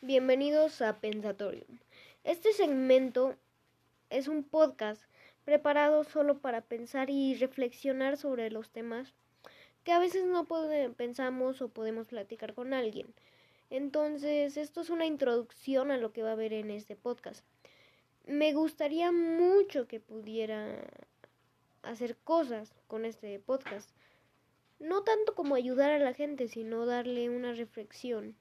Bienvenidos a Pensatorium. Este segmento es un podcast preparado solo para pensar y reflexionar sobre los temas que a veces no pensamos o podemos platicar con alguien. Entonces, esto es una introducción a lo que va a haber en este podcast. Me gustaría mucho que pudiera hacer cosas con este podcast. No tanto como ayudar a la gente, sino darle una reflexión.